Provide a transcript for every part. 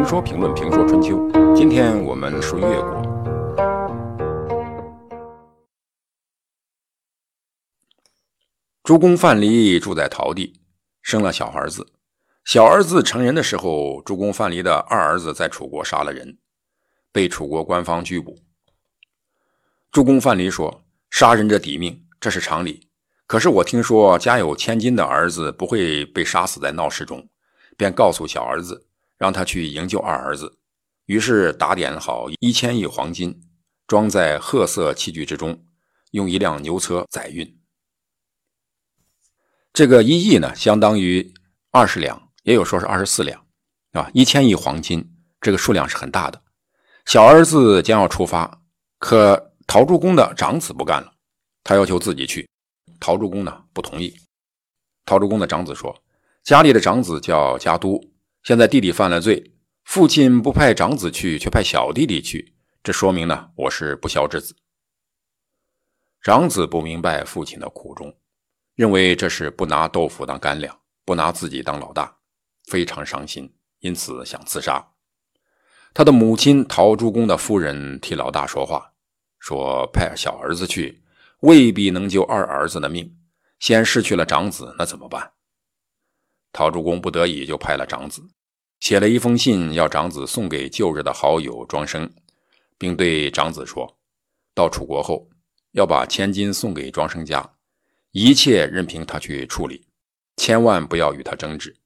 评说评论评说春秋，今天我们说越国。诸公范蠡住在陶地，生了小儿子。小儿子成人的时候，诸公范蠡的二儿子在楚国杀了人，被楚国官方拘捕。诸公范蠡说：“杀人者抵命，这是常理。可是我听说家有千金的儿子不会被杀死在闹市中，便告诉小儿子，让他去营救二儿子。于是打点好一千亿黄金，装在褐色器具之中，用一辆牛车载运。这个一亿呢，相当于二十两。”也有说是二十四两，啊，一千亿黄金，这个数量是很大的。小儿子将要出发，可陶朱公的长子不干了，他要求自己去。陶朱公呢不同意。陶朱公的长子说：“家里的长子叫家都，现在弟弟犯了罪，父亲不派长子去，却派小弟弟去，这说明呢我是不孝之子。”长子不明白父亲的苦衷，认为这是不拿豆腐当干粮，不拿自己当老大。非常伤心，因此想自杀。他的母亲陶朱公的夫人替老大说话，说派小儿子去未必能救二儿子的命，先失去了长子，那怎么办？陶朱公不得已就派了长子，写了一封信，要长子送给旧日的好友庄生，并对长子说：到楚国后，要把千金送给庄生家，一切任凭他去处理，千万不要与他争执。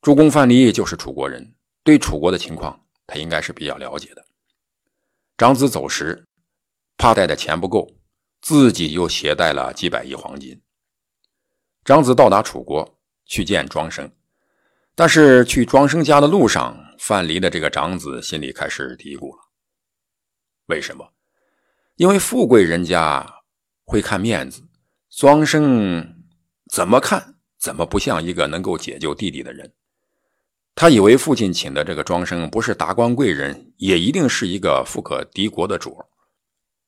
诸公范蠡就是楚国人，对楚国的情况他应该是比较了解的。长子走时，怕带的钱不够，自己又携带了几百亿黄金。长子到达楚国去见庄生，但是去庄生家的路上，范蠡的这个长子心里开始嘀咕了：为什么？因为富贵人家会看面子，庄生怎么看怎么不像一个能够解救弟弟的人。他以为父亲请的这个庄生不是达官贵人，也一定是一个富可敌国的主儿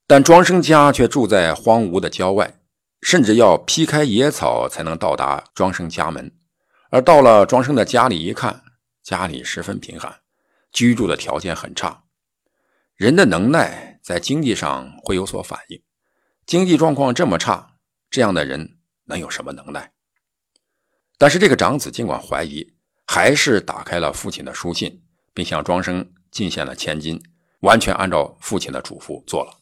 但庄生家却住在荒芜的郊外，甚至要劈开野草才能到达庄生家门。而到了庄生的家里一看，家里十分贫寒，居住的条件很差。人的能耐在经济上会有所反应，经济状况这么差，这样的人能有什么能耐？但是这个长子尽管怀疑。还是打开了父亲的书信，并向庄生进献了千金，完全按照父亲的嘱咐做了。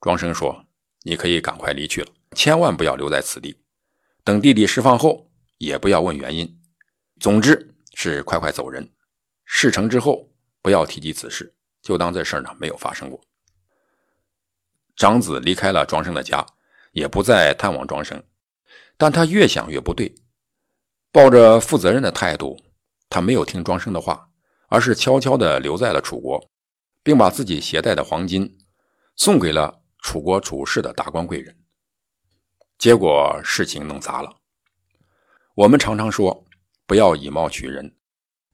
庄生说：“你可以赶快离去了，千万不要留在此地。等弟弟释放后，也不要问原因。总之是快快走人。事成之后，不要提及此事，就当这事儿呢没有发生过。”长子离开了庄生的家，也不再探望庄生，但他越想越不对。抱着负责任的态度，他没有听庄生的话，而是悄悄地留在了楚国，并把自己携带的黄金送给了楚国主事的达官贵人。结果事情弄砸了。我们常常说不要以貌取人，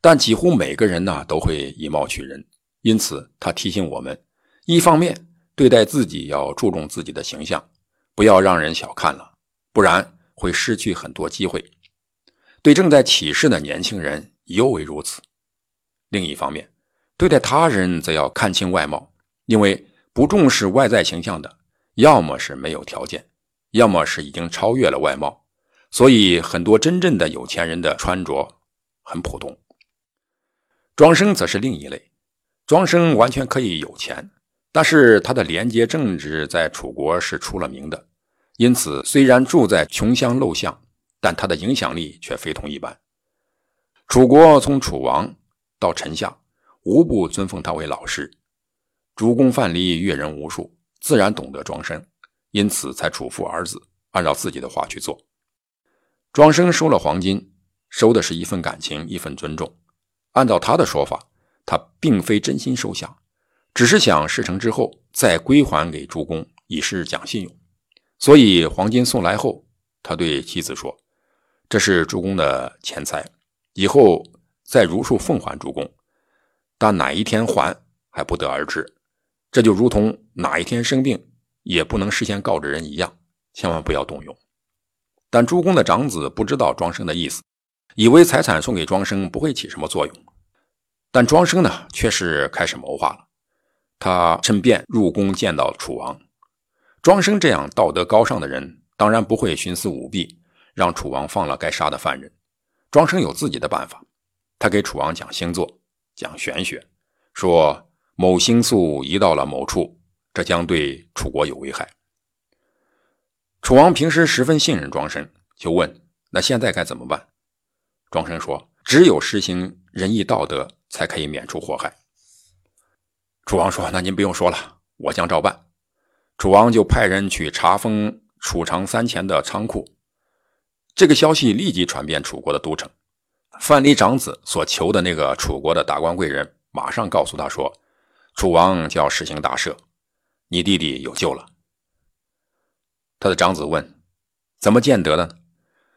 但几乎每个人呢都会以貌取人。因此，他提醒我们：一方面对待自己要注重自己的形象，不要让人小看了，不然会失去很多机会。对正在起事的年轻人尤为如此。另一方面，对待他人则要看清外貌，因为不重视外在形象的，要么是没有条件，要么是已经超越了外貌。所以，很多真正的有钱人的穿着很普通。庄生则是另一类，庄生完全可以有钱，但是他的廉洁正直在楚国是出了名的，因此虽然住在穷乡陋巷。但他的影响力却非同一般。楚国从楚王到臣下，无不尊奉他为老师。主公范蠡阅人无数，自然懂得庄生，因此才嘱咐儿子按照自己的话去做。庄生收了黄金，收的是一份感情，一份尊重。按照他的说法，他并非真心收下，只是想事成之后再归还给主公，以示讲信用。所以黄金送来后，他对妻子说。这是主公的钱财，以后再如数奉还主公，但哪一天还还不得而知。这就如同哪一天生病也不能事先告知人一样，千万不要动用。但朱公的长子不知道庄生的意思，以为财产送给庄生不会起什么作用。但庄生呢，却是开始谋划了。他趁便入宫见到楚王。庄生这样道德高尚的人，当然不会徇私舞弊，让楚王放了该杀的犯人。庄生有自己的办法，他给楚王讲星座，讲玄学，说某星宿移到了某处，这将对楚国有危害。楚王平时十分信任庄生，就问：“那现在该怎么办？”庄生说：“只有实行仁义道德。”才可以免除祸害。楚王说：“那您不用说了，我将照办。”楚王就派人去查封楚藏三钱的仓库。这个消息立即传遍楚国的都城。范蠡长子所求的那个楚国的达官贵人，马上告诉他说：“楚王就要实行大赦，你弟弟有救了。”他的长子问：“怎么见得的？”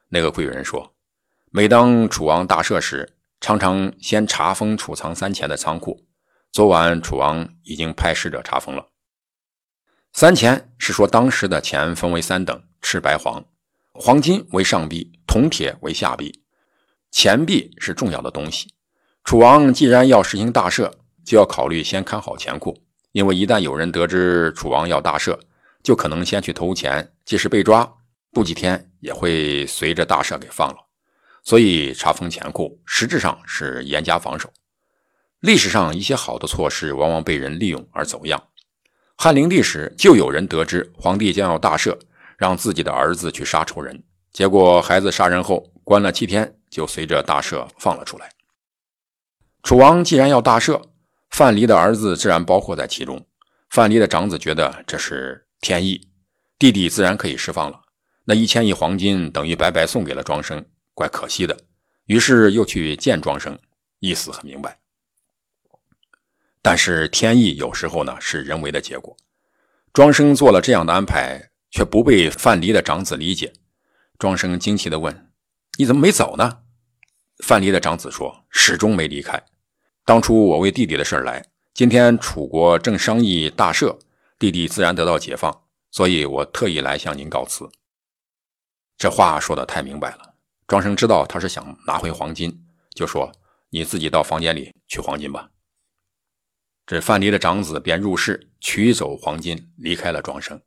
那个贵人说：“每当楚王大赦时。”常常先查封储藏三钱的仓库。昨晚楚王已经派使者查封了。三钱是说当时的钱分为三等：赤、白、黄。黄金为上币，铜铁为下币。钱币是重要的东西。楚王既然要实行大赦，就要考虑先看好钱库，因为一旦有人得知楚王要大赦，就可能先去偷钱，即使被抓，不几天也会随着大赦给放了。所以查封钱库实质上是严加防守。历史上一些好的措施往往被人利用而走样。汉灵帝时就有人得知皇帝将要大赦，让自己的儿子去杀仇人，结果孩子杀人后关了七天，就随着大赦放了出来。楚王既然要大赦，范蠡的儿子自然包括在其中。范蠡的长子觉得这是天意，弟弟自然可以释放了。那一千亿黄金等于白白送给了庄生。怪可惜的，于是又去见庄生，意思很明白。但是天意有时候呢是人为的结果，庄生做了这样的安排，却不被范蠡的长子理解。庄生惊奇地问：“你怎么没走呢？”范蠡的长子说：“始终没离开。当初我为弟弟的事儿来，今天楚国正商议大赦，弟弟自然得到解放，所以我特意来向您告辞。”这话说的太明白了。庄生知道他是想拿回黄金，就说：“你自己到房间里取黄金吧。”这范蠡的长子便入室取走黄金，离开了庄生。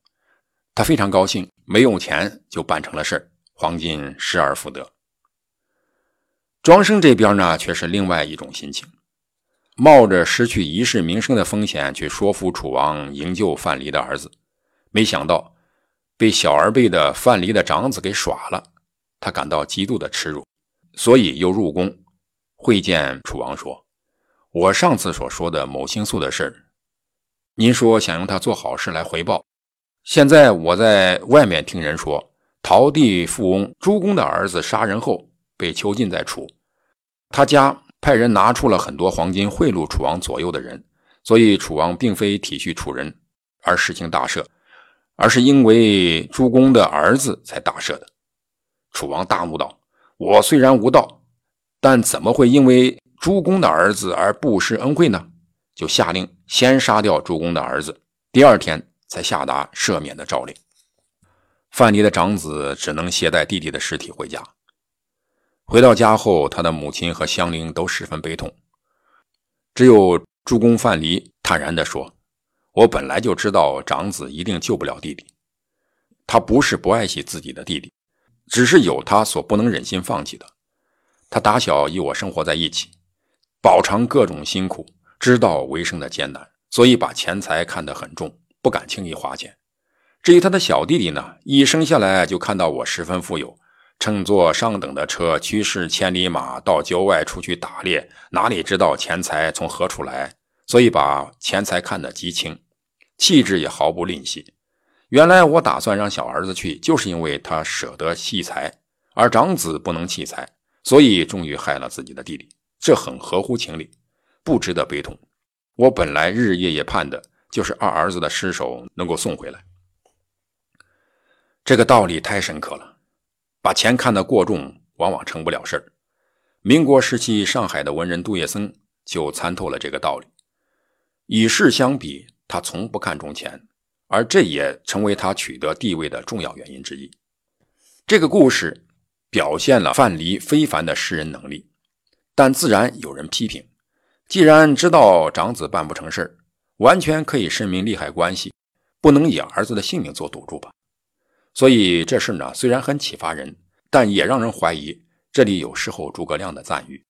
他非常高兴，没用钱就办成了事儿，黄金失而复得。庄生这边呢，却是另外一种心情，冒着失去一世名声的风险去说服楚王营救范蠡的儿子，没想到被小儿辈的范蠡的长子给耍了。他感到极度的耻辱，所以又入宫会见楚王，说：“我上次所说的某星宿的事，您说想用他做好事来回报。现在我在外面听人说，陶地富翁朱公的儿子杀人后被囚禁在楚，他家派人拿出了很多黄金贿赂楚王左右的人，所以楚王并非体恤楚人而实行大赦，而是因为朱公的儿子才大赦的。”楚王大怒道：“我虽然无道，但怎么会因为朱公的儿子而不施恩惠呢？”就下令先杀掉朱公的儿子，第二天才下达赦免的诏令。范蠡的长子只能携带弟弟的尸体回家。回到家后，他的母亲和乡邻都十分悲痛，只有朱公范蠡坦然地说：“我本来就知道长子一定救不了弟弟，他不是不爱惜自己的弟弟。”只是有他所不能忍心放弃的。他打小与我生活在一起，饱尝各种辛苦，知道为生的艰难，所以把钱财看得很重，不敢轻易花钱。至于他的小弟弟呢，一生下来就看到我十分富有，乘坐上等的车，驱使千里马到郊外出去打猎，哪里知道钱财从何处来？所以把钱财看得极轻，气质也毫不吝惜。原来我打算让小儿子去，就是因为他舍得弃财，而长子不能弃财，所以终于害了自己的弟弟，这很合乎情理，不值得悲痛。我本来日日夜夜盼的就是二儿子的尸首能够送回来。这个道理太深刻了，把钱看得过重，往往成不了事儿。民国时期上海的文人杜月笙就参透了这个道理。与世相比，他从不看重钱。而这也成为他取得地位的重要原因之一。这个故事表现了范蠡非凡的识人能力。但自然有人批评：既然知道长子办不成事儿完全可以申明利害关系，不能以儿子的性命做赌注吧？所以这事呢，虽然很启发人，但也让人怀疑这里有事后诸葛亮的赞誉。